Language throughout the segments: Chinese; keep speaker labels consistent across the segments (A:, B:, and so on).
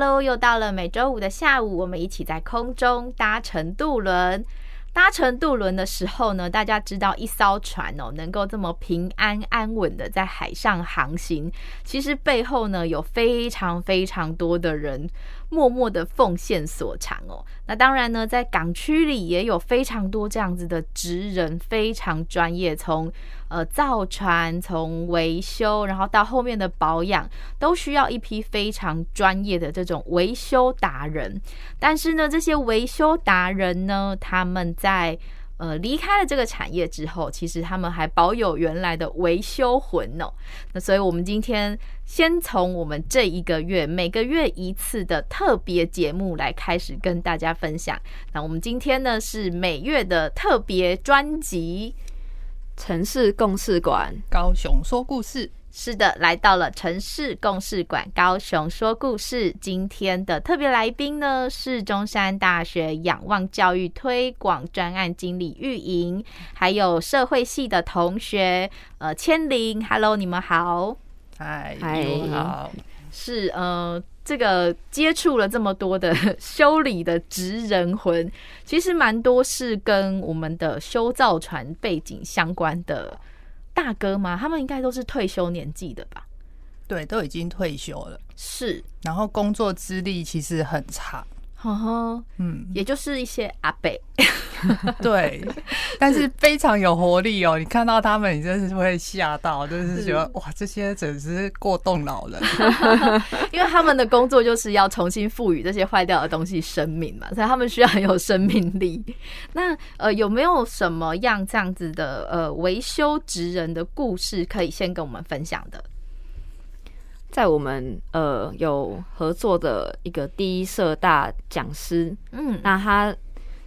A: Hello，又到了每周五的下午，我们一起在空中搭乘渡轮。搭乘渡轮的时候呢，大家知道一艘船哦，能够这么平安安稳的在海上航行，其实背后呢有非常非常多的人。默默的奉献所长哦，那当然呢，在港区里也有非常多这样子的职人，非常专业，从呃造船，从维修，然后到后面的保养，都需要一批非常专业的这种维修达人。但是呢，这些维修达人呢，他们在呃，离开了这个产业之后，其实他们还保有原来的维修魂哦。那所以，我们今天先从我们这一个月每个月一次的特别节目来开始跟大家分享。那我们今天呢是每月的特别专辑《
B: 城市共事馆》，
C: 高雄说故事。
A: 是的，来到了城市共事馆，高雄说故事。今天的特别来宾呢，是中山大学仰望教育推广专案经理玉莹，还有社会系的同学，呃，千灵。Hello，你们好。
C: 嗨，你好。
A: 是呃，这个接触了这么多的修理的职人魂，其实蛮多是跟我们的修造船背景相关的。大哥吗？他们应该都是退休年纪的吧？
C: 对，都已经退休了。
A: 是，
C: 然后工作资历其实很长。
A: 呵呵，嗯，也就是一些阿伯。
C: 对，但是非常有活力哦！你看到他们，你真是会吓到，就是觉得哇，这些真是过动老人。
A: 因为他们的工作就是要重新赋予这些坏掉的东西生命嘛，所以他们需要很有生命力。那呃，有没有什么样这样子的呃维修职人的故事可以先跟我们分享的？
B: 在我们呃有合作的一个第一社大讲师，嗯，那他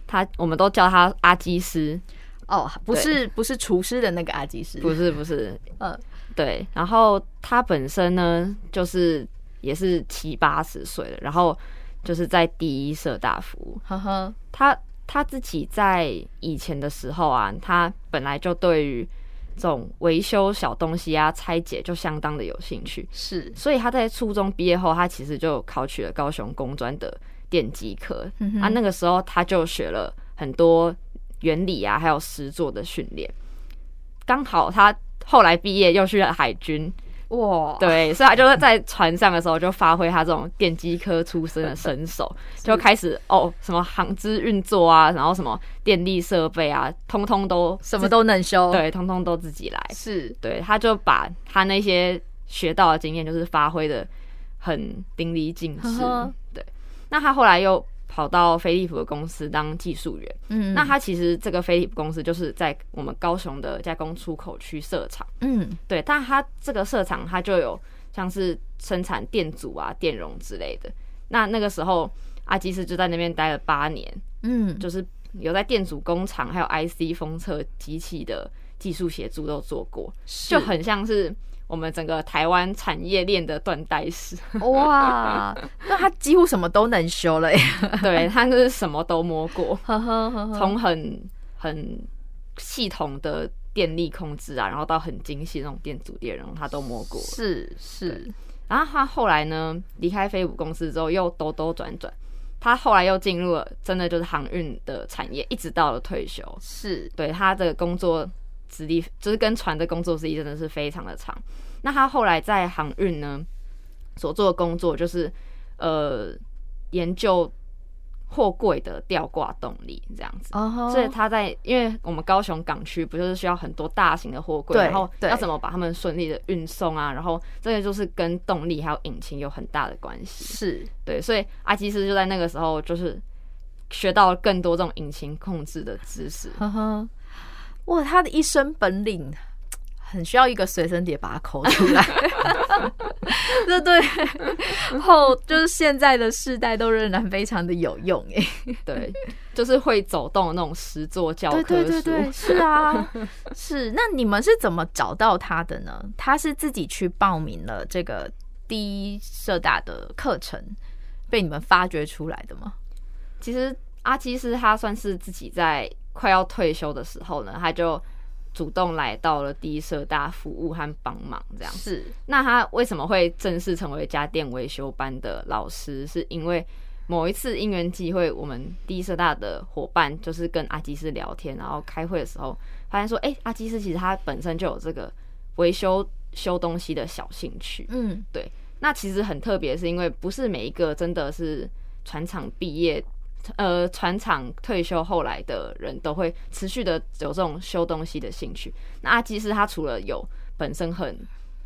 B: 他我们都叫他阿基师。
A: 哦，不是不是厨师的那个阿基师，
B: 不是不是，呃，对，然后他本身呢就是也是七八十岁了，然后就是在第一社大服务，呵呵，他他自己在以前的时候啊，他本来就对于。这种维修小东西啊，拆解就相当的有兴趣，
A: 是，
B: 所以他在初中毕业后，他其实就考取了高雄工专的电机科，嗯、啊，那个时候他就学了很多原理啊，还有实作的训练。刚好他后来毕业又去了海军。哇，对，所以他就是在船上的时候就发挥他这种电机科出身的身手，就开始哦，什么航资运作啊，然后什么电力设备啊，通通都
A: 什么都能修，
B: 对，通通都自己来。
A: 是，
B: 对，他就把他那些学到的经验，就是发挥的很淋漓尽致。对，那他后来又。跑到飞利浦的公司当技术员，嗯，那他其实这个飞利浦公司就是在我们高雄的加工出口区设厂，嗯，对，但他这个设厂他就有像是生产电阻啊、电容之类的。那那个时候阿基斯就在那边待了八年，嗯，就是有在电阻工厂还有 IC 封测机器的技术协助都做过，就很像是。我们整个台湾产业链的断代史，
A: 哇！那他几乎什么都能修了耶，
B: 对，他就是什么都摸过，从很很系统的电力控制啊，然后到很精细那种电阻电容，他都摸过。
A: 是是，
B: 然后他后来呢，离开飞虎公司之后，又兜兜转转，他后来又进入了真的就是航运的产业，一直到了退休。
A: 是
B: 对他的工作。资历就是跟船的工作资历真的是非常的长。那他后来在航运呢，所做的工作就是呃研究货柜的吊挂动力这样子。
A: Uh huh.
B: 所以他在因为我们高雄港区不就是需要很多大型的货
A: 柜，
B: 然
A: 后
B: 要怎么把他们顺利的运送啊？然后这个就是跟动力还有引擎有很大的关系。
A: 是
B: 对，所以阿基斯就在那个时候就是学到了更多这种引擎控制的知识。
A: 呵呵，哇，他的一身本领。很需要一个随身碟把它抠出来，这对后就是现在的世代都仍然非常的有用哎，
B: 对，就是会走动的那种实作教科书，
A: 对对对对，是啊，是。那你们是怎么找到他的呢？他是自己去报名了这个第一社大的课程，被你们发掘出来的吗？
B: 其实阿基斯他算是自己在快要退休的时候呢，他就。主动来到了第一社大服务和帮忙，这样
A: 是。
B: 那他为什么会正式成为家电维修班的老师？是因为某一次因缘际会，我们第一社大的伙伴就是跟阿基师聊天，然后开会的时候发现说，哎、欸，阿基师其实他本身就有这个维修修东西的小兴趣。嗯，对。那其实很特别，是因为不是每一个真的是船厂毕业。呃，船厂退休后来的人都会持续的有这种修东西的兴趣。那阿基斯他除了有本身很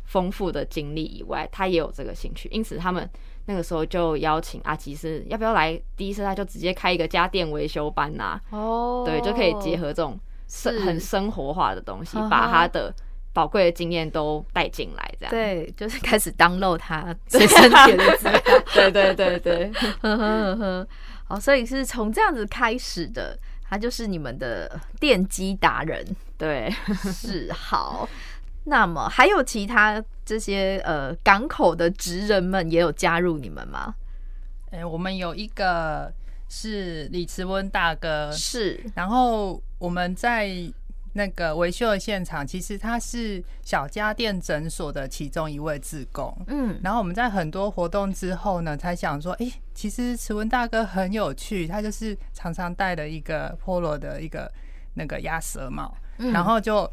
B: 丰富的经历以外，他也有这个兴趣，因此他们那个时候就邀请阿基斯要不要来第一次他，就直接开一个家电维修班呐、啊。哦，对，就可以结合这种生很生活化的东西，把他的宝贵的经验都带进来，这样。
A: 对，就是开始 download 他随身碟的资料。
B: 对对对对，
A: 呵呵呵。哦，所以是从这样子开始的，他就是你们的电机达人，
B: 对，
A: 是好。那么还有其他这些呃港口的职人们也有加入你们吗？
C: 哎、欸，我们有一个是李慈温大哥，
A: 是，
C: 然后我们在。那个维修的现场，其实他是小家电诊所的其中一位志工。嗯，然后我们在很多活动之后呢，才想说，哎，其实慈文大哥很有趣，他就是常常戴了一个 Polo 的一个那个鸭舌帽，然后就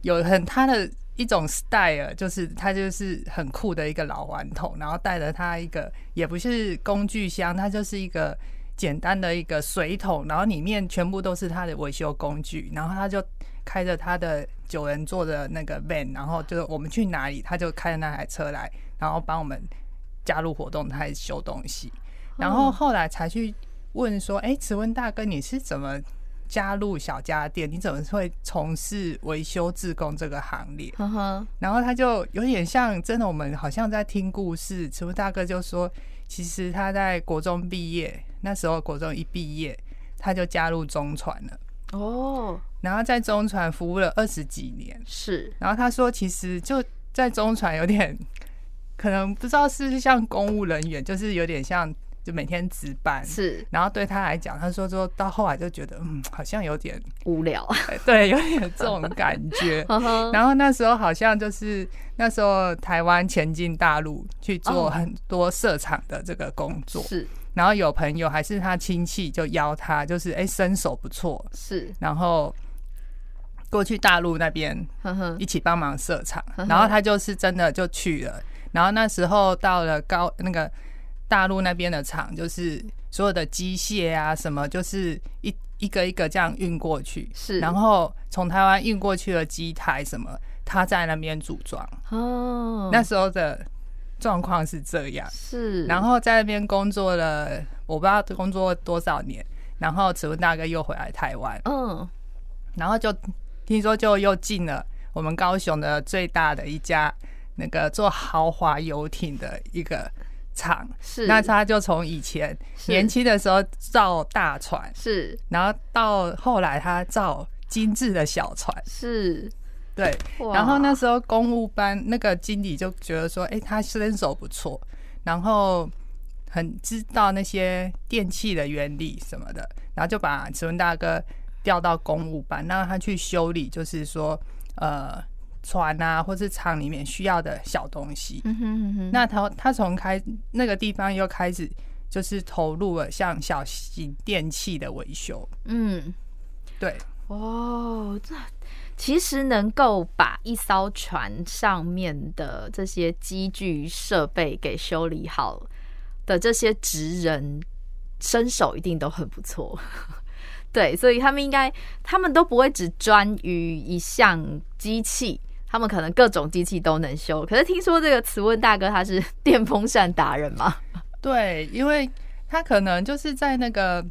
C: 有很他的一种 style，就是他就是很酷的一个老顽童，然后带着他一个也不是工具箱，他就是一个。简单的一个水桶，然后里面全部都是他的维修工具，然后他就开着他的九人座的那个 van，然后就是我们去哪里，他就开着那台车来，然后帮我们加入活动，他还修东西。然后后来才去问说：“哎，慈温大哥，你是怎么加入小家电？你怎么会从事维修自工这个行列？”然后他就有点像真的，我们好像在听故事。慈温大哥就说：“其实他在国中毕业。”那时候国中一毕业，他就加入中传了。哦，然后在中船服务了二十几年。
A: 是，
C: 然后他说，其实就在中船有点，可能不知道是不是像公务人员，就是有点像，就每天值班。
A: 是，然
C: 后对他来讲，他说说到后来就觉得，嗯，好像有点
A: 无聊。
C: 对，有点这种感觉。然后那时候好像就是那时候台湾前进大陆去做很多设厂的这个工作。是。然后有朋友还是他亲戚就邀他，就是哎身手不错，
A: 是，
C: 然后过去大陆那边一起帮忙设厂，然后他就是真的就去了。然后那时候到了高那个大陆那边的厂，就是所有的机械啊什么，就是一一个一个这样运过去，
A: 是。
C: 然后从台湾运过去的机台什么，他在那边组装。哦，那时候的。状况是这样，
A: 是，
C: 然后在那边工作了，我不知道工作多少年，然后慈文大哥又回来台湾，嗯，然后就听说就又进了我们高雄的最大的一家那个做豪华游艇的一个厂，是，那他就从以前年轻的时候造大船，
A: 是，
C: 然后到后来他造精致的小船，
A: 是。
C: 对，然后那时候公务班那个经理就觉得说，哎，他身手不错，然后很知道那些电器的原理什么的，然后就把慈文大哥调到公务班，让他去修理，就是说，呃，船啊，或是厂里面需要的小东西。嗯哼嗯哼。那他他从开那个地方又开始就是投入了像小型电器的维修。嗯，对。
A: 哦，这。其实能够把一艘船上面的这些机具设备给修理好的这些职人，身手一定都很不错。对，所以他们应该，他们都不会只专于一项机器，他们可能各种机器都能修。可是听说这个慈问大哥他是 电风扇达人嘛？
C: 对，因为他可能就是在那个。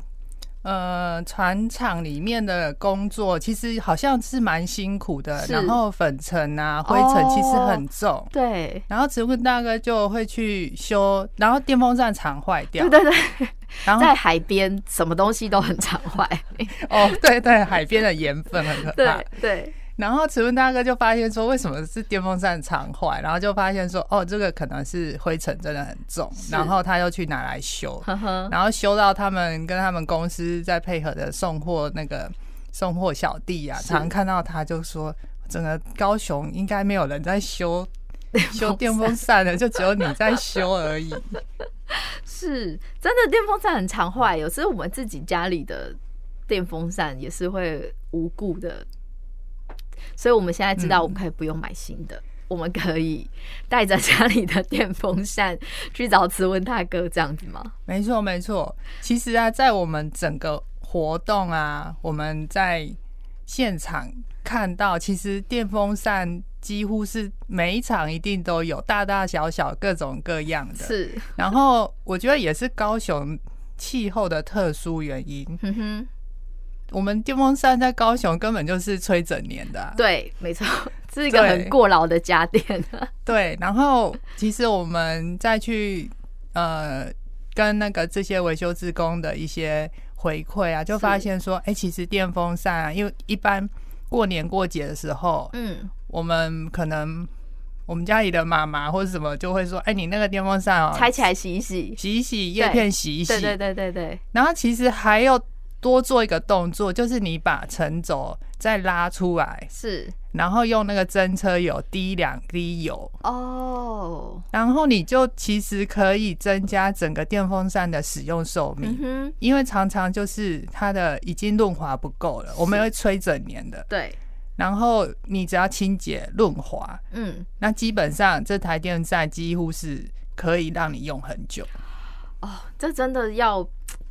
C: 呃，船厂里面的工作其实好像是蛮辛苦的，然后粉尘啊、灰尘其实很重。哦、
A: 对，
C: 然后植物大哥就会去修，然后电风扇常坏掉。
A: 对对对，然后在海边什么东西都很常坏。
C: 哦，对对，海边的盐分很可怕。
A: 对。对
C: 然后慈问大哥就发现说，为什么是电风扇常坏？然后就发现说，哦，这个可能是灰尘真的很重。然后他又去拿来修，呵呵然后修到他们跟他们公司在配合的送货那个送货小弟啊，常看到他就说，整个高雄应该没有人在修 修电风扇的，就只有你在修而已。
A: 是真的，电风扇很常坏，有时候我们自己家里的电风扇也是会无故的。所以我们现在知道，我们可以不用买新的，嗯、我们可以带着家里的电风扇去找慈文大哥，这样子吗？
C: 没错，没错。其实啊，在我们整个活动啊，我们在现场看到，其实电风扇几乎是每一场一定都有，大大小小各种各样的。
A: 是。
C: 然后我觉得也是高雄气候的特殊原因。嗯哼。我们电风扇在高雄根本就是吹整年的，啊，
A: 对，没错，是一个很过劳的家电。
C: 对，然后其实我们再去呃跟那个这些维修职工的一些回馈啊，就发现说，哎，其实电风扇啊，因为一般过年过节的时候，嗯，我们可能我们家里的妈妈或者什么就会说，哎，你那个电风扇哦，
A: 拆起来洗一洗，
C: 洗一洗叶片洗一洗，
A: 对对对对对。
C: 然后其实还有。多做一个动作，就是你把层轴再拉出来，
A: 是，
C: 然后用那个真车油滴两滴油。
A: 哦，
C: 然后你就其实可以增加整个电风扇的使用寿命，因为常常就是它的已经润滑不够了，我们会吹整年的，
A: 对，
C: 然后你只要清洁润滑，嗯，那基本上这台电风扇几乎是可以让你用很久，
A: 哦，这真的要。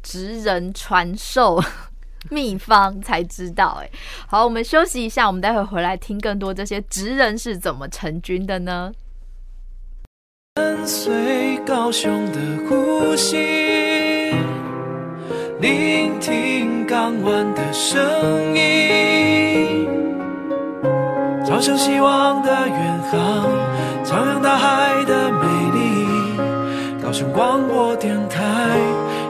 A: 职人传授 秘方才知道，哎，好，我们休息一下，我们待会回来听更多这些职人是怎么成军的呢？
D: 跟随高雄的呼吸，聆听港湾的声音，朝向希望的远航，徜徉大海的美丽，高雄广播电台。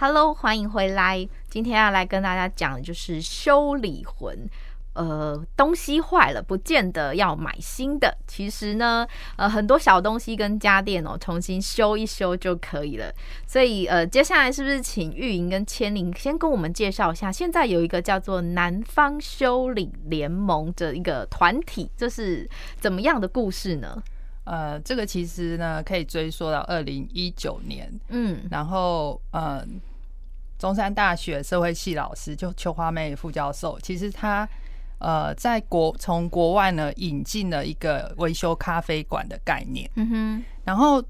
A: ？Hello，欢迎回来。今天要来跟大家讲的就是修理魂。呃，东西坏了，不见得要买新的。其实呢，呃，很多小东西跟家电哦，重新修一修就可以了。所以，呃，接下来是不是请玉莹跟千灵先跟我们介绍一下？现在有一个叫做南方修理联盟的一个团体，这是怎么样的故事呢？
C: 呃，这个其实呢，可以追溯到二零一九年。嗯，然后，呃。中山大学社会系老师就邱花妹副教授，其实他呃在国从国外呢引进了一个维修咖啡馆的概念。嗯哼，然后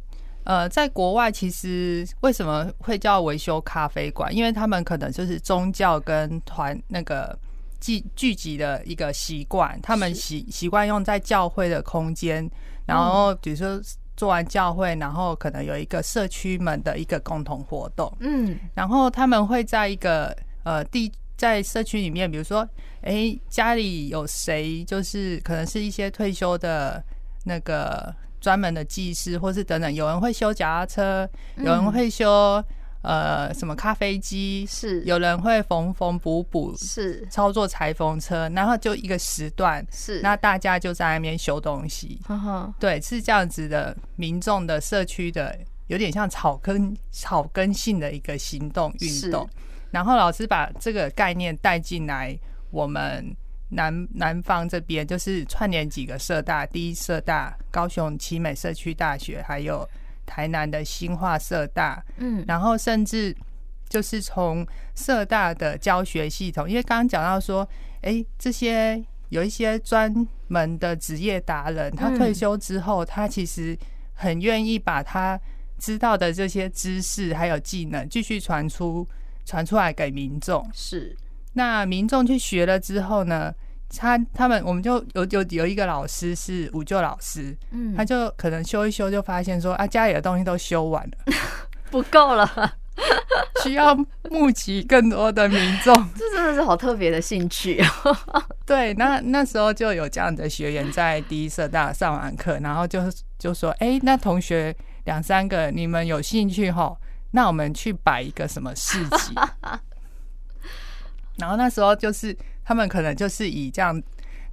C: 呃在国外其实为什么会叫维修咖啡馆？因为他们可能就是宗教跟团那个聚聚集的一个习惯，他们习习惯用在教会的空间，然后比如说。做完教会，然后可能有一个社区们的一个共同活动，嗯，然后他们会在一个呃地在社区里面，比如说，哎，家里有谁就是可能是一些退休的那个专门的技师，或是等等，有人会修脚踏车，有人会修呃什么咖啡机，
A: 是。
C: 有人会缝缝补补，
A: 是。
C: 操作裁缝车，然后就一个时段，
A: 是。
C: 那大家就在那边修东西，
A: 呵呵
C: 对，是这样子的民众的社区的，有点像草根草根性的一个行动运动。然后老师把这个概念带进来，我们南南方这边就是串联几个社大，第一社大、高雄奇美社区大学，还有台南的新化社大，嗯，然后甚至就是从社大的教学系统，因为刚刚讲到说，哎，这些有一些专门的职业达人，他退休之后，他其实很愿意把他知道的这些知识还有技能继续传出。传出来给民众。
A: 是，
C: 那民众去学了之后呢，他他们我们就有有有一个老师是五舅老师，嗯，他就可能修一修就发现说啊，家里的东西都修完了，
A: 不够了，
C: 需要募集更多的民众，
A: 这真的是好特别的兴趣。
C: 对，那那时候就有这样的学员在第一社大上完课，然后就就说，哎、欸，那同学两三个，你们有兴趣吼？那我们去摆一个什么市集？然后那时候就是他们可能就是以这样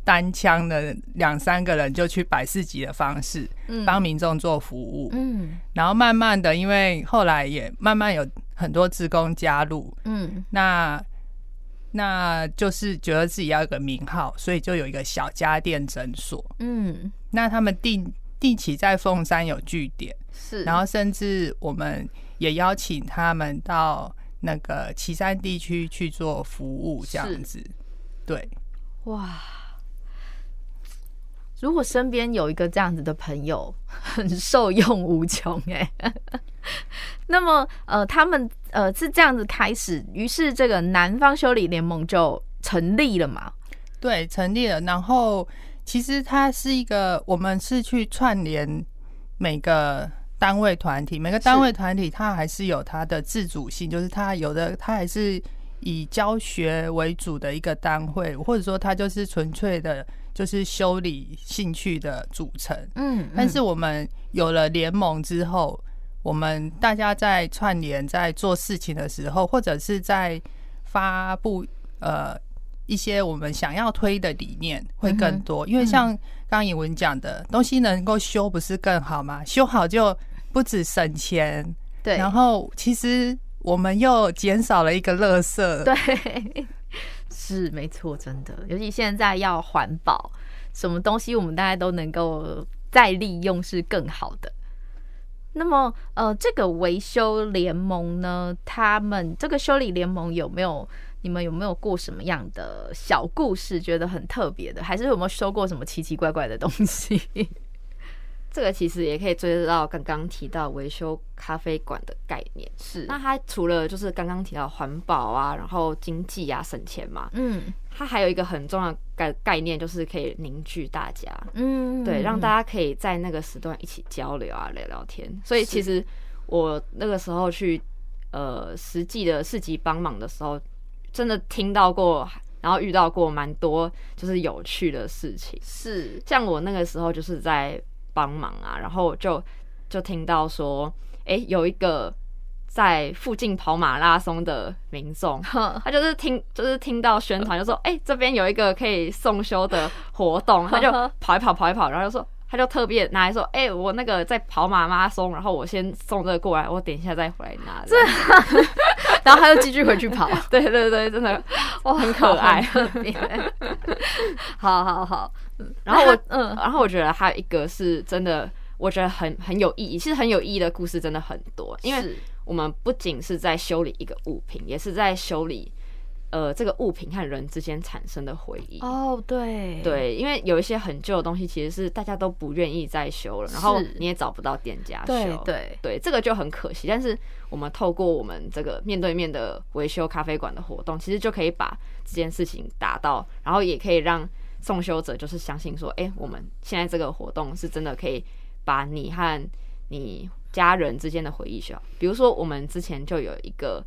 C: 单枪的两三个人就去摆市集的方式，帮民众做服务。嗯，然后慢慢的，因为后来也慢慢有很多职工加入。嗯，那那就是觉得自己要一个名号，所以就有一个小家电诊所。嗯，那他们定定期在凤山有据点，是，然后甚至我们。也邀请他们到那个旗山地区去做服务，这样子，对，
A: 哇！如果身边有一个这样子的朋友，很受用无穷哎。那么，呃，他们呃是这样子开始，于是这个南方修理联盟就成立了嘛？
C: 对，成立了。然后，其实它是一个，我们是去串联每个。单位团体，每个单位团体它还是有它的自主性，就是它有的它还是以教学为主的一个单位，或者说它就是纯粹的，就是修理兴趣的组成。嗯，但是我们有了联盟之后，我们大家在串联在做事情的时候，或者是在发布呃一些我们想要推的理念会更多，因为像。刚颖文讲的东西能够修不是更好吗？修好就不止省钱，对，然后其实我们又减少了一个垃圾，
A: 对，是没错，真的，尤其现在要环保，什么东西我们大家都能够再利用是更好的。那么，呃，这个维修联盟呢，他们这个修理联盟有没有？你们有没有过什么样的小故事，觉得很特别的？还是有没有收过什么奇奇怪怪的东西？
B: 这个其实也可以追到刚刚提到维修咖啡馆的概念。是，那它除了就是刚刚提到环保啊，然后经济啊，省钱嘛，嗯，它还有一个很重要的概概念，就是可以凝聚大家，嗯，对，让大家可以在那个时段一起交流啊，聊聊天。所以其实我那个时候去呃实际的市集帮忙的时候。真的听到过，然后遇到过蛮多就是有趣的事情。是，像我那个时候就是在帮忙啊，然后就就听到说，哎、欸，有一个在附近跑马拉松的民众，他就是听就是听到宣传，就说，哎、欸，这边有一个可以送修的活动，他就跑一跑跑一跑，然后就说。他就特别拿来说：“哎、欸，我那个在跑马拉松，然后我先送这个过来，我等一下再回来拿。”这，
A: 然后他就继续回去跑。
B: 对对对，真的哇，很可爱。
A: 好好好，
B: 然后我嗯，然后我觉得还有一个是真的，我觉得很很有意义。其实很有意义的故事真的很多，因为我们不仅是在修理一个物品，也是在修理。呃，这个物品和人之间产生的回忆
A: 哦，对
B: 对，因为有一些很旧的东西，其实是大家都不愿意再修了，然后你也找不到店家修，
A: 对对
B: 对，这个就很可惜。但是我们透过我们这个面对面的维修咖啡馆的活动，其实就可以把这件事情达到，然后也可以让送修者就是相信说，哎，我们现在这个活动是真的可以把你和你家人之间的回忆修好。比如说，我们之前就有一个，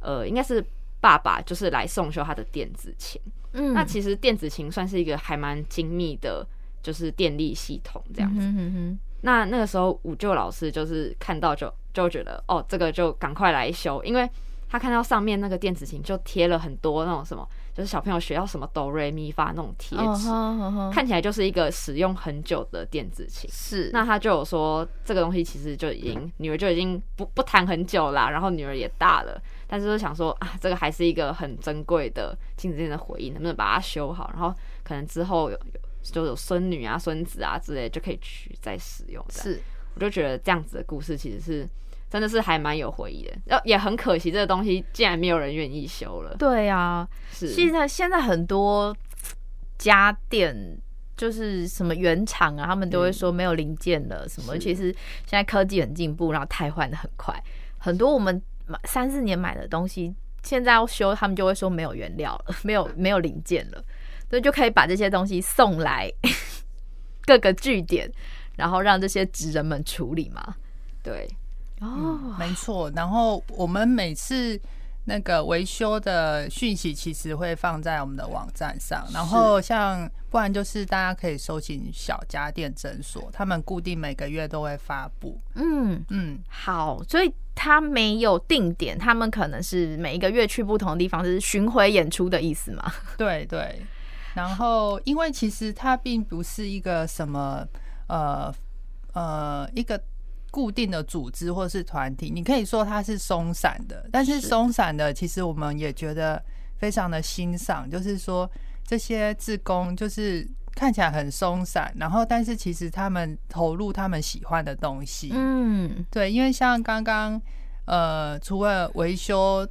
B: 呃，应该是。爸爸就是来送修他的电子琴，嗯，那其实电子琴算是一个还蛮精密的，就是电力系统这样子。嗯哼哼。那那个时候五舅老师就是看到就就觉得哦，这个就赶快来修，因为他看到上面那个电子琴就贴了很多那种什么。就是小朋友学到什么哆瑞咪发那种贴纸，oh, oh, oh, oh. 看起来就是一个使用很久的电子琴。是，那他就有说这个东西其实就已经女儿就已经不不弹很久啦，然后女儿也大了，但是就想说啊，这个还是一个很珍贵的亲子间的回忆，能不能把它修好？然后可能之后有有就有孙女啊、孙子啊之类，就可以去再使用。是，我就觉得这样子的故事其实是。真的是还蛮有回忆的，然后也很可惜，这个东西竟然没有人愿意修了。
A: 对啊，是现在现在很多家电就是什么原厂啊，他们都会说没有零件了什么。其实现在科技很进步，然后汰换的很快，很多我们买三四年买的东西，现在要修，他们就会说没有原料了，没有没有零件了，所以就可以把这些东西送来 各个据点，然后让这些职人们处理嘛。对。
C: 哦、嗯，没错。然后我们每次那个维修的讯息，其实会放在我们的网站上。然后像不然就是大家可以搜寻小家电诊所，他们固定每个月都会发布。嗯
A: 嗯，好。所以他没有定点，他们可能是每一个月去不同的地方，是巡回演出的意思嘛？
C: 对对。然后因为其实它并不是一个什么呃呃一个。固定的组织或是团体，你可以说它是松散的，但是松散的，其实我们也觉得非常的欣赏。就是说，这些志工就是看起来很松散，然后但是其实他们投入他们喜欢的东西。嗯，对，因为像刚刚呃，除了维修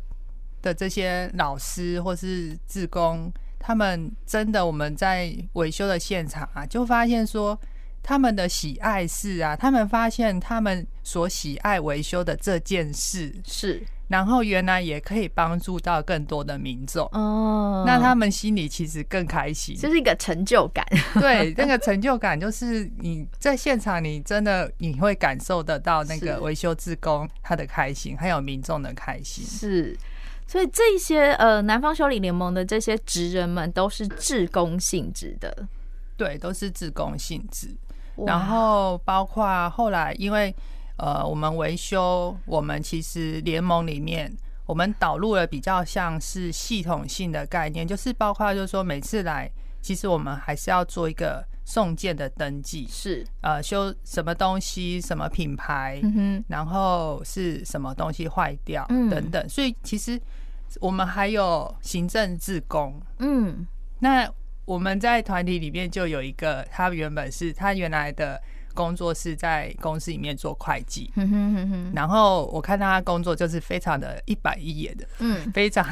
C: 的这些老师或是志工，他们真的我们在维修的现场啊，就发现说。他们的喜爱是啊，他们发现他们所喜爱维修的这件事是，然后原来也可以帮助到更多的民众。哦，那他们心里其实更开心，
A: 这是一个成就感。
C: 对，那个成就感就是你在现场，你真的你会感受得到那个维修职工他的开心，还有民众的开心。
A: 是，所以这些呃南方修理联盟的这些职人们都是志工性质的，
C: 对，都是志工性质。然后包括后来，因为呃，我们维修，我们其实联盟里面，我们导入了比较像是系统性的概念，就是包括就是说，每次来，其实我们还是要做一个送件的登记，是。呃，修什么东西，什么品牌，嗯，然后是什么东西坏掉等等，所以其实我们还有行政志工，嗯，那。我们在团体里面就有一个，他原本是他原来的工作是在公司里面做会计，然后我看他工作就是非常的一板一眼的，嗯，非常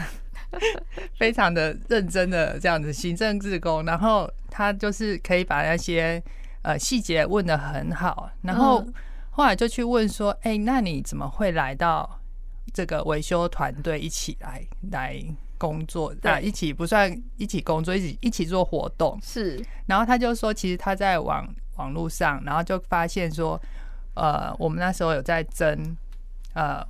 C: 非常的认真的这样子行政职工，然后他就是可以把那些呃细节问的很好，然后后来就去问说，哎，那你怎么会来到这个维修团队一起来来？工作啊，一起不算一起工作，一起一起做活动是。然后他就说，其实他在网网络上，然后就发现说，呃，我们那时候有在争呃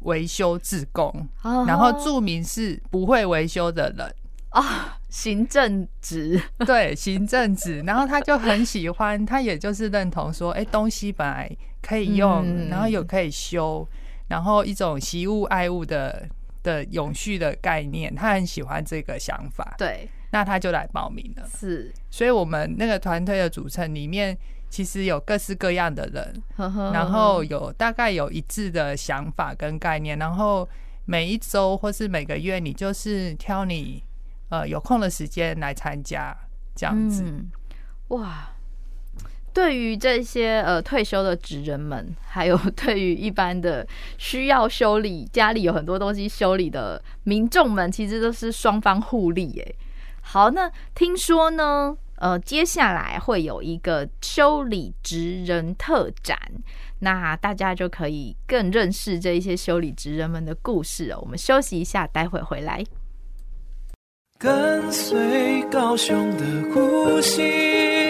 C: 维修志工，然后注明是不会维修的人
A: 啊，行政职
C: 对行政职。然后他就很喜欢，他也就是认同说，哎，东西本来可以用，然后有可以修，然后一种惜物爱物的。的永续的概念，他很喜欢这个想法。对，那他就来报名了。是，所以我们那个团队的组成里面，其实有各式各样的人，呵呵呵，然后有大概有一致的想法跟概念，然后每一周或是每个月，你就是挑你呃有空的时间来参加，这样子。嗯、哇。
A: 对于这些呃退休的职人们，还有 对于一般的需要修理家里有很多东西修理的民众们，其实都是双方互利耶。好，那听说呢，呃，接下来会有一个修理职人特展，那大家就可以更认识这一些修理职人们的故事哦。我们休息一下，待会回来。
D: 跟随高雄的呼吸。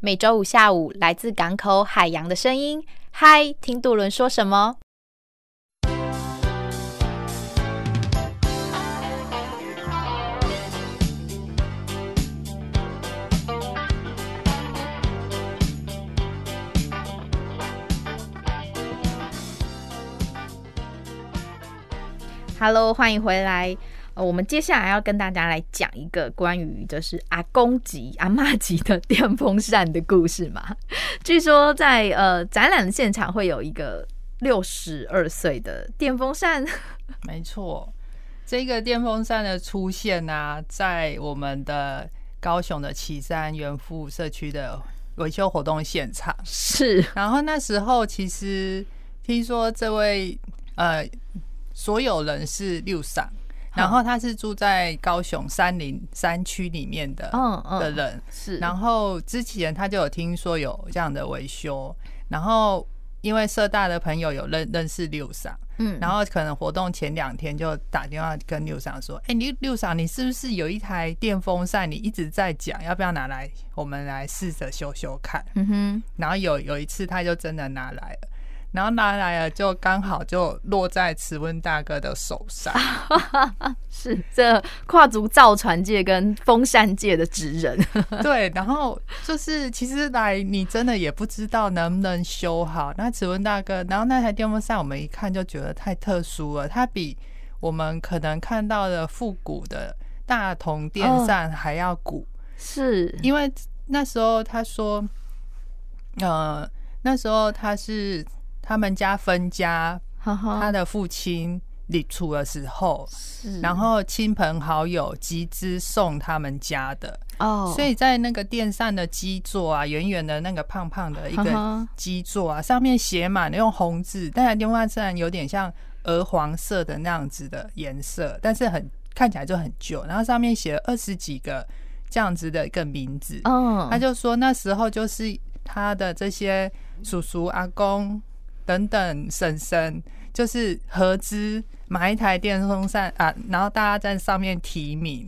A: 每周五下午来自港口海洋的声音。嗨，听渡轮说什么？Hello，欢迎回来。我们接下来要跟大家来讲一个关于就是阿公级、阿妈级的电风扇的故事嘛。据说在呃展览的现场会有一个六十二岁的电风扇。
C: 没错，这个电风扇的出现呢、啊，在我们的高雄的旗山元富社区的维修活动现场
A: 是。
C: 然后那时候其实听说这位呃所有人是六桑。然后他是住在高雄山林山区里面的的人，是。然后之前他就有听说有这样的维修，然后因为社大的朋友有认认识六桑，嗯，然后可能活动前两天就打电话跟六桑说：“哎，你六桑，你是不是有一台电风扇？你一直在讲，要不要拿来我们来试着修修看？”嗯哼。然后有有一次他就真的拿来了。然后拿来了，就刚好就落在慈温大哥的手上。
A: 是这跨足造船界跟风扇界的职人。
C: 对，然后就是其实来你真的也不知道能不能修好。那慈温大哥，然后那台电风扇我们一看就觉得太特殊了，它比我们可能看到的复古的大同电扇还要古。
A: 是
C: 因为那时候他说，呃，那时候他是。他们家分家，他的父亲离出的时候，然后亲朋好友集资送他们家的。哦，所以在那个电扇的基座啊，圆圆的那个胖胖的一个基座啊，上面写满了用红字，但是电风扇有点像鹅黄色的那样子的颜色，但是很看起来就很旧，然后上面写了二十几个这样子的一个名字，嗯他就说那时候就是他的这些叔叔阿公。等等，婶婶就是合资买一台电风扇啊，然后大家在上面提名。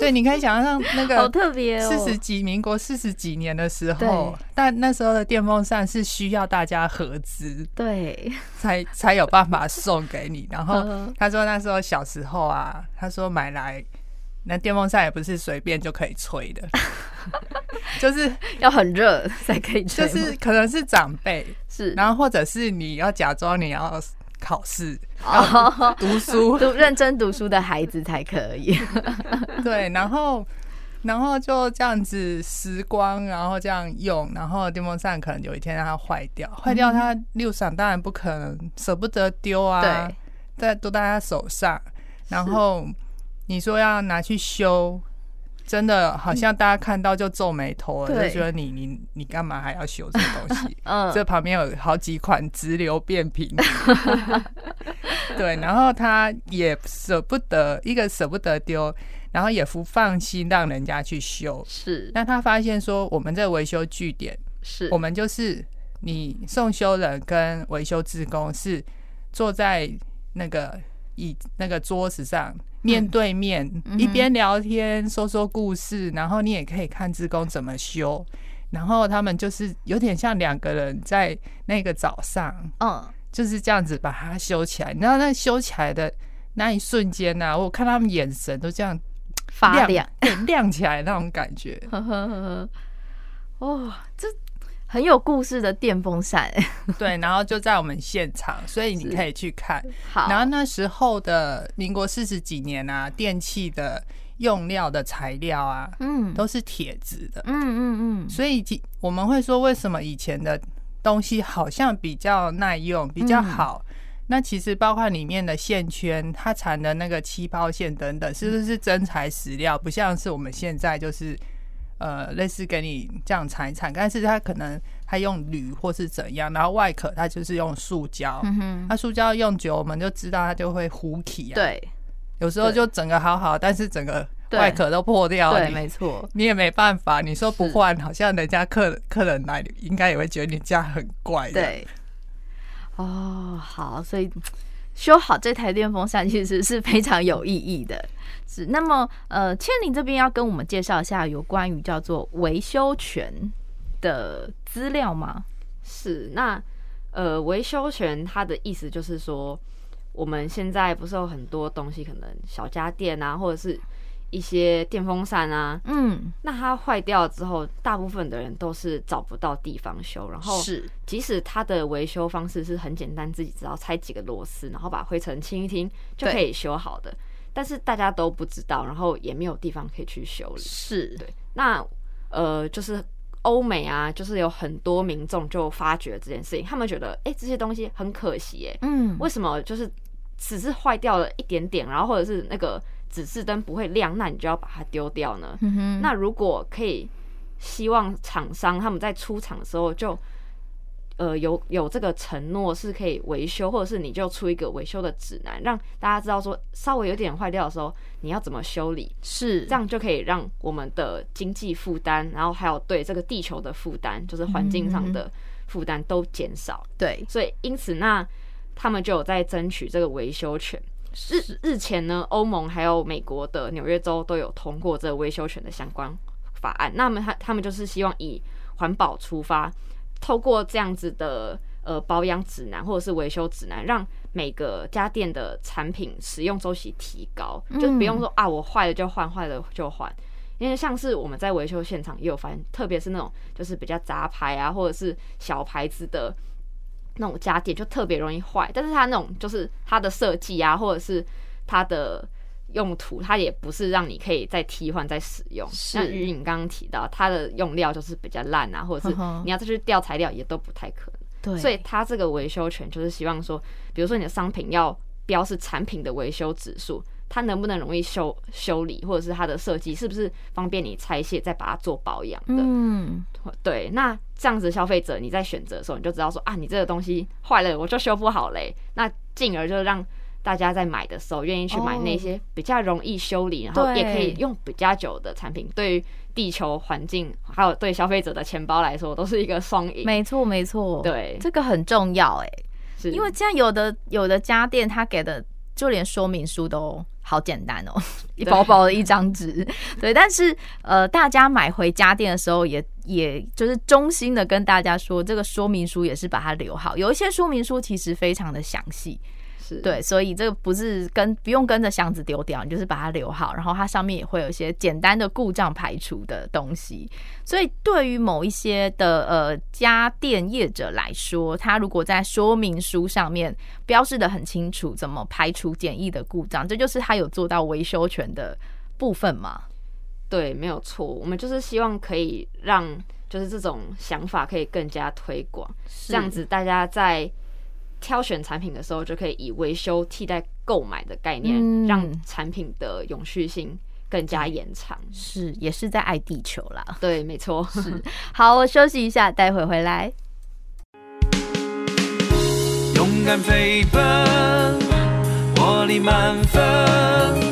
C: 对，你可以想象那个好特别哦，四十几民国四十几年的时候，但那时候的电风扇是需要大家合资，
A: 对，
C: 才才有办法送给你。然后他说那时候小时候啊，他说买来那电风扇也不是随便就可以吹的。就是
A: 要很热才可以吹，
C: 就是可能是长辈是，然后或者是你要假装你要考试，要读书，
A: 读认真读书的孩子才可以。
C: 对，然后然后就这样子时光，然后这样用，然后电风扇可能有一天让它坏掉，坏掉它六桑当然不可能舍不得丢啊，对，在都在他手上，然后你说要拿去修。真的好像大家看到就皱眉头了，就觉得你你你干嘛还要修这个东西？嗯，这旁边有好几款直流变频，对，然后他也舍不得，一个舍不得丢，然后也不放心让人家去修。是，那他发现说，我们这维修据点，是我们就是你送修人跟维修职工是坐在那个椅那个桌子上。面对面一边聊天说说故事，然后你也可以看志工怎么修，然后他们就是有点像两个人在那个早上，嗯，就是这样子把它修起来。你知道那修起来的那一瞬间呢，我看他们眼神都这样
A: 发亮，
C: 亮起来那种感觉。
A: 呵呵呵哦，这。很有故事的电风扇，
C: 对，然后就在我们现场，所以你可以去看。好，然后那时候的民国四十几年啊，电器的用料的材料啊，嗯，都是铁质的，嗯嗯嗯，所以我们会说，为什么以前的东西好像比较耐用，比较好？嗯、那其实包括里面的线圈，它缠的那个气泡线等等，是不是真材实料？不像是我们现在就是。呃，类似给你这样铲一铲，但是它可能它用铝或是怎样，然后外壳它就是用塑胶，嗯哼，它塑胶用久，我们就知道它就会糊起啊。对，有时候就整个好好，但是整个外壳都破掉了。
A: 对，没错，
C: 你也没办法。你说不换，好像人家客客人来，应该也会觉得你这样很怪的。
A: 对，哦，好，所以。修好这台电风扇其实是非常有意义的。是，那么呃，千玲这边要跟我们介绍一下有关于叫做维修权的资料吗？
B: 是，那呃，维修权它的意思就是说，我们现在不是有很多东西，可能小家电啊，或者是。一些电风扇啊，嗯，那它坏掉之后，大部分的人都是找不到地方修，然后是。即使它的维修方式是很简单，自己只要拆几个螺丝，然后把灰尘清一清就可以修好的，但是大家都不知道，然后也没有地方可以去修理，
A: 是。
B: 对。那呃，就是欧美啊，就是有很多民众就发觉这件事情，他们觉得哎、欸，这些东西很可惜，哎，嗯，为什么就是只是坏掉了一点点，然后或者是那个。指示灯不会亮，那你就要把它丢掉呢？嗯。那如果可以，希望厂商他们在出厂的时候就，呃，有有这个承诺是可以维修，或者是你就出一个维修的指南，让大家知道说稍微有点坏掉的时候你要怎么修理，
A: 是这
B: 样就可以让我们的经济负担，然后还有对这个地球的负担，就是环境上的负担都减少。
A: 对，
B: 所以因此那他们就有在争取这个维修权。日日前呢，欧盟还有美国的纽约州都有通过这个维修权的相关法案。那么他他们就是希望以环保出发，透过这样子的呃保养指南或者是维修指南，让每个家电的产品使用周期提高，嗯、就是不用说啊，我坏了就换，坏了就换。因为像是我们在维修现场也有发现，特别是那种就是比较杂牌啊，或者是小牌子的。那种家电就特别容易坏，但是它那种就是它的设计啊，或者是它的用途，它也不是让你可以再替换再使用。像于你刚刚提到，它的用料就是比较烂啊，或者是你要再去调材料也都不太可能。对，所以它这个维修权就是希望说，比如说你的商品要标示产品的维修指数。它能不能容易修修理，或者是它的设计是不是方便你拆卸再把它做保养的？嗯，对。那这样子消费者你在选择的时候，你就知道说啊，你这个东西坏了，我就修不好嘞。那进而就让大家在买的时候愿意去买那些比较容易修理，然后也可以用比较久的产品。对于地球环境还有对消费者的钱包来说，都是一个双赢。
A: 没错，没错。
B: 对，
A: 这个很重要哎，是因为现在有的有的家电它给的。就连说明书都好简单哦，一薄薄的一张纸，对。但是呃，大家买回家电的时候也，也也就是衷心的跟大家说，这个说明书也是把它留好。有一些说明书其实非常的详细。对，所以这个不是跟不用跟着箱子丢掉，你就是把它留好，然后它上面也会有一些简单的故障排除的东西。所以对于某一些的呃家电业者来说，他如果在说明书上面标示的很清楚，怎么排除简易的故障，这就是他有做到维修权的部分嘛？
B: 对，没有错。我们就是希望可以让就是这种想法可以更加推广，这样子大家在。挑选产品的时候，就可以以维修替代购买的概念，嗯、让产品的永续性更加延长。
A: 是，也是在爱地球啦。
B: 对，没错。
A: 是。好，我休息一下，待会回来。
D: 勇敢飞奔，活力满分。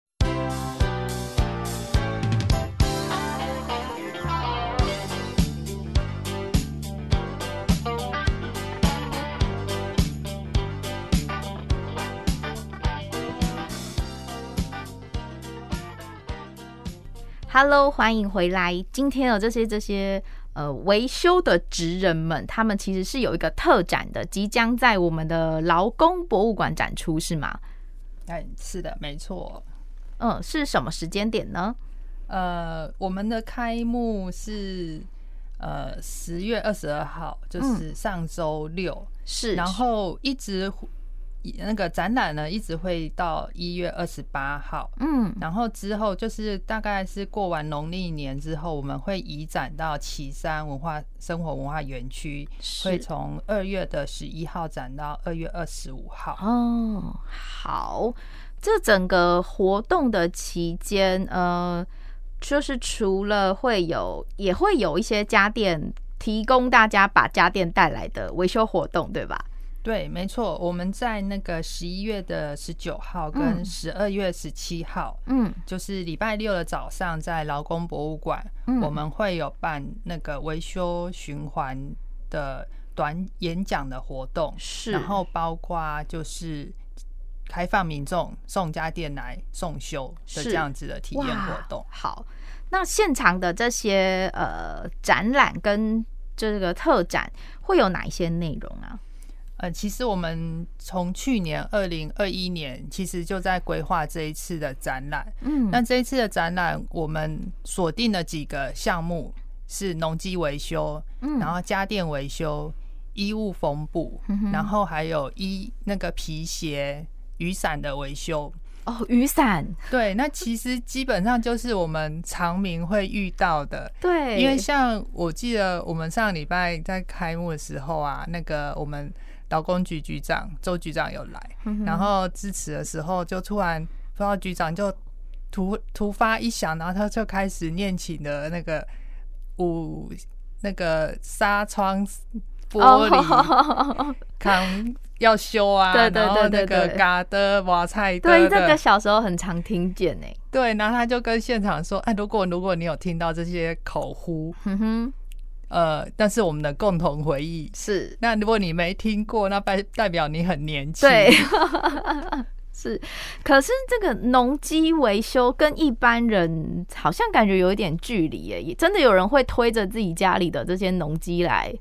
A: ？Hello，欢迎回来。今天的这些这些呃维修的职人们，他们其实是有一个特展的，即将在我们的劳工博物馆展出，是吗？
C: 哎，是的，没错。
A: 嗯，是什么时间点呢？
C: 呃，我们的开幕是呃十月二十二号，就是上周六。
A: 是，
C: 然后一直那个展览呢，一直会到一月二十八号，嗯，然后之后就是大概是过完农历年之后，我们会移展到岐山文化生活文化园区，会从二月的十一号展到二月二十五号。
A: 哦，好，这整个活动的期间，呃，就是除了会有，也会有一些家电提供大家把家电带来的维修活动，对吧？
C: 对，没错，我们在那个十一月的十九号跟十二月十七号，嗯，就是礼拜六的早上，在劳工博物馆，嗯，我们会有办那个维修循环的短演讲的活动，是，然后包括就是开放民众送家电来送修的这样子的体验活动。
A: 好，那现场的这些呃展览跟这个特展会有哪一些内容啊？
C: 呃，其实我们从去年二零二一年，其实就在规划这一次的展览。嗯，那这一次的展览，我们锁定了几个项目，是农机维修，嗯，然后家电维修、衣物缝补，然后还有衣那个皮鞋、雨伞的维修。
A: 哦，雨伞。
C: 对，那其实基本上就是我们常民会遇到的。
A: 对，
C: 因为像我记得我们上礼拜在开幕的时候啊，那个我们。劳工局局长周局长有来，然后支持的时候，就突然不知道局长就突突发一响，然后他就开始念起了那个五那个纱窗玻璃扛要修啊，
A: 对对对
C: 对，那个嘎的瓦菜的，
A: 对，这个小时候很常听见呢。
C: 对，然后他就跟现场说：“哎，如果如果你有听到这些口呼。”呃，但是我们的共同回忆是，那如果你没听过，那代代表你很年轻。
A: 对，是。可是这个农机维修跟一般人好像感觉有一点距离耶，也真的有人会推着自己家里的这些农机来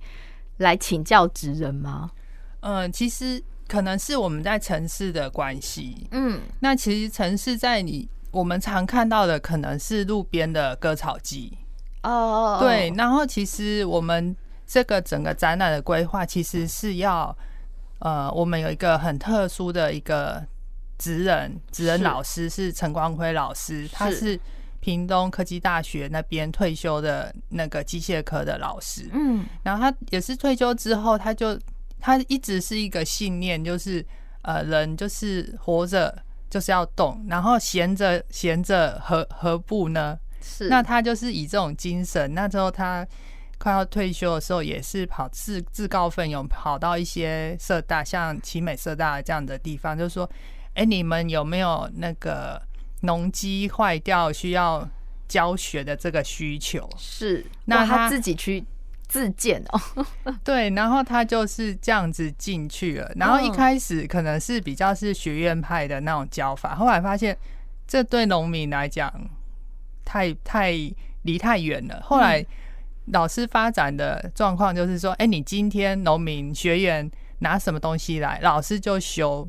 A: 来请教职人吗？
C: 嗯、呃，其实可能是我们在城市的关系。嗯，那其实城市在你我们常看到的可能是路边的割草机。哦，对，然后其实我们这个整个展览的规划，其实是要，呃，我们有一个很特殊的一个职人，职人老师是陈光辉老师，他是屏东科技大学那边退休的那个机械科的老师，嗯，然后他也是退休之后，他就他一直是一个信念，就是呃，人就是活着就是要动，然后闲着闲着何何不呢？是，那他就是以这种精神。那之后他快要退休的时候，也是跑自自告奋勇跑到一些社大，像奇美社大这样的地方，就是说，哎、欸，你们有没有那个农机坏掉需要教学的这个需求？
A: 是，那他自己去自荐哦。
C: 对，然后他就是这样子进去了。然后一开始可能是比较是学院派的那种教法，后来发现这对农民来讲。太太离太远了。后来老师发展的状况就是说，哎，你今天农民学员拿什么东西来，老师就修。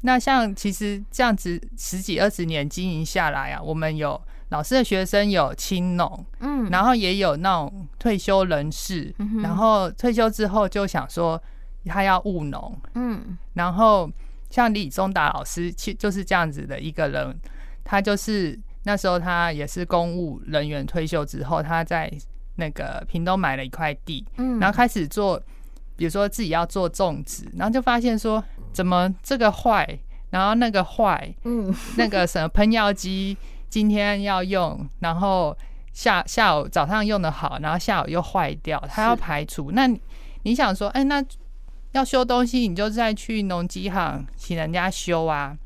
C: 那像其实这样子十几二十年经营下来啊，我们有老师的学生有青农，嗯，然后也有那种退休人士，然后退休之后就想说他要务农，嗯，然后像李宗达老师，其就是这样子的一个人，他就是。那时候他也是公务人员退休之后，他在那个屏东买了一块地，嗯，然后开始做，比如说自己要做种植，然后就发现说怎么这个坏，然后那个坏，嗯，那个什么喷药机今天要用，然后下下午早上用的好，然后下午又坏掉，他要排除。那你想说，哎，那要修东西，你就再去农机行请人家修啊，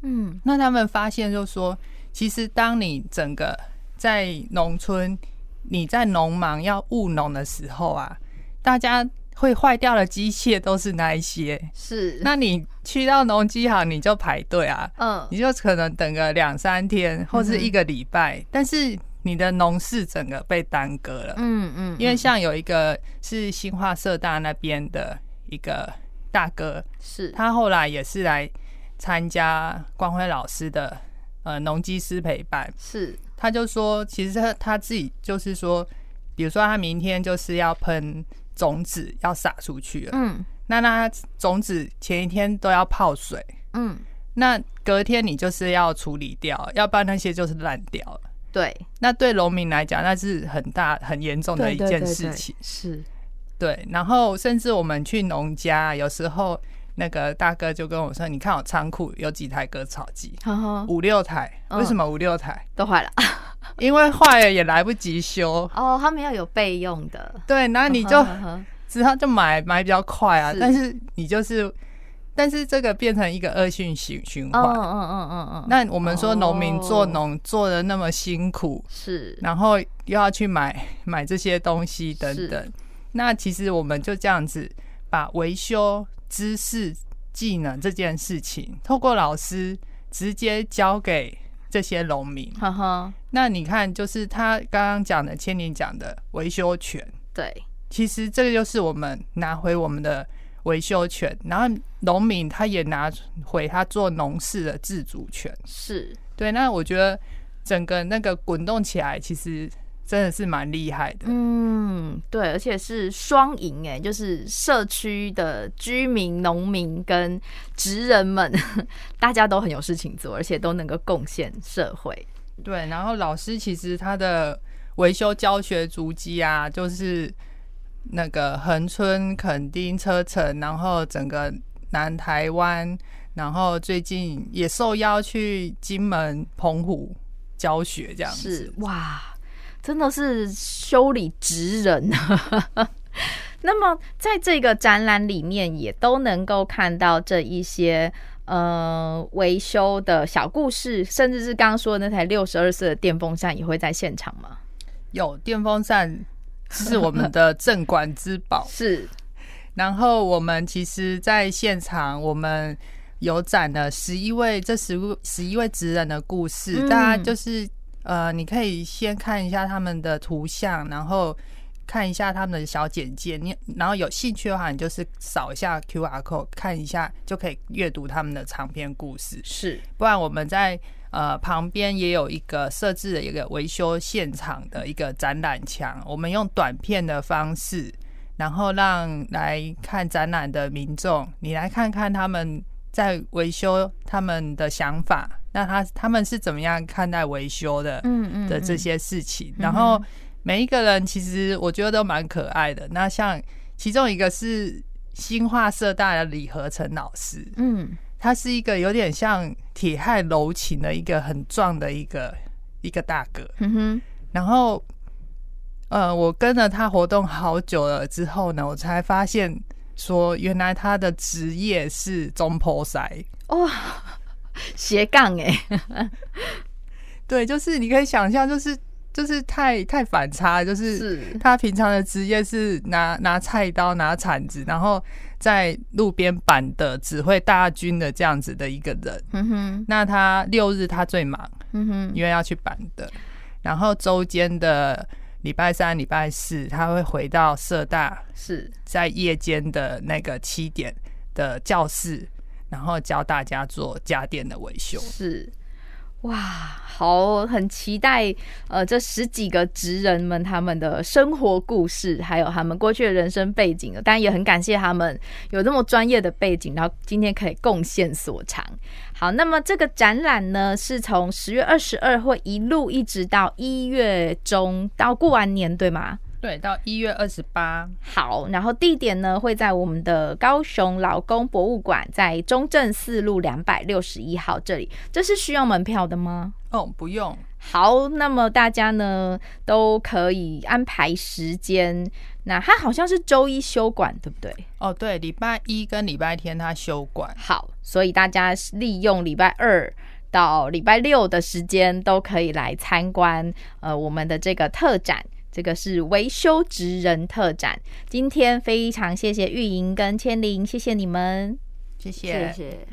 C: 嗯，那他们发现就说。其实，当你整个在农村，你在农忙要务农的时候啊，大家会坏掉的机械都是那一些。是，那你去到农机行，你就排队啊，嗯，你就可能等个两三天或是一个礼拜，但是你的农事整个被耽搁了。嗯嗯，因为像有一个是新化社大那边的一个大哥，是他后来也是来参加光辉老师的。呃，农机师陪伴是，他就说，其实他他自己就是说，比如说他明天就是要喷种子要撒出去了，嗯，那那种子前一天都要泡水，嗯，那隔天你就是要处理掉，要不然那些就是烂掉了。
A: 对，
C: 那对农民来讲，那是很大很严重的一件事情。
A: 是，
C: 对。然后甚至我们去农家，有时候那个大哥就跟我说：“你看我仓库有几台割草机，五六台。为什么五六台
A: 都坏了？
C: 因为坏了也来不及修。
A: 哦，他们要有备用的。
C: 对，那你就之后就买买比较快啊。但是你就是。但是这个变成一个恶性循循环。嗯嗯嗯嗯嗯。那我们说农民做农做的那么辛苦，是，然后又要去买买这些东西等等。那其实我们就这样子把维修知识技能这件事情，透过老师直接交给这些农民。那你看，就是他刚刚讲的，千年讲的维修权。
A: 对。
C: 其实这个就是我们拿回我们的。维修权，然后农民他也拿回他做农事的自主权，
A: 是
C: 对。那我觉得整个那个滚动起来，其实真的是蛮厉害的。
A: 嗯，对，而且是双赢哎，就是社区的居民、农民跟职人们，大家都很有事情做，而且都能够贡献社会。
C: 对，然后老师其实他的维修教学足迹啊，就是。那个恒春、垦丁、车城，然后整个南台湾，然后最近也受邀去金门、澎湖教学，这样子
A: 是哇，真的是修理职人。那么在这个展览里面，也都能够看到这一些呃维修的小故事，甚至是刚刚说的那台六十二色的电风扇，也会在现场吗？
C: 有电风扇。是我们的镇馆之宝。
A: 是，
C: 然后我们其实，在现场我们有展了十一位这十十一位职人的故事，嗯、大家就是呃，你可以先看一下他们的图像，然后看一下他们的小简介。你然后有兴趣的话，你就是扫一下 QR code 看一下，就可以阅读他们的长篇故事。
A: 是，
C: 不然我们在。呃，旁边也有一个设置的一个维修现场的一个展览墙，我们用短片的方式，然后让来看展览的民众，你来看看他们在维修他们的想法，那他他们是怎么样看待维修的，嗯嗯的这些事情，然后每一个人其实我觉得都蛮可爱的。那像其中一个是新化社大的李和成老师，嗯。他是一个有点像铁汉柔情的一个很壮的一个一个大哥，嗯哼。然后，呃，我跟了他活动好久了之后呢，我才发现说，原来他的职业是中坡塞
A: 哇，斜杠哎，
C: 对，就是你可以想象，就是。就是太太反差，就是他平常的职业是拿拿菜刀、拿铲子，然后在路边板的指挥大军的这样子的一个人。嗯哼，那他六日他最忙，嗯哼，因为要去板的。然后周间的礼拜三、礼拜四，他会回到社大，是在夜间的那个七点的教室，然后教大家做家电的维修。
A: 是。哇，好，很期待，呃，这十几个职人们他们的生活故事，还有他们过去的人生背景，当然也很感谢他们有这么专业的背景，然后今天可以贡献所长。好，那么这个展览呢，是从十月二十二会一路一直到一月中，到过完年，对吗？
C: 对，到一月二十八。
A: 好，然后地点呢会在我们的高雄劳工博物馆，在中正四路两百六十一号这里。这是需要门票的吗？
C: 哦，不用。
A: 好，那么大家呢都可以安排时间。那他好像是周一休馆，对不对？
C: 哦，对，礼拜一跟礼拜天他休馆。
A: 好，所以大家利用礼拜二到礼拜六的时间都可以来参观呃我们的这个特展。这个是维修职人特展，今天非常谢谢玉莹跟千灵，谢谢你们，
C: 谢谢，
A: 谢谢。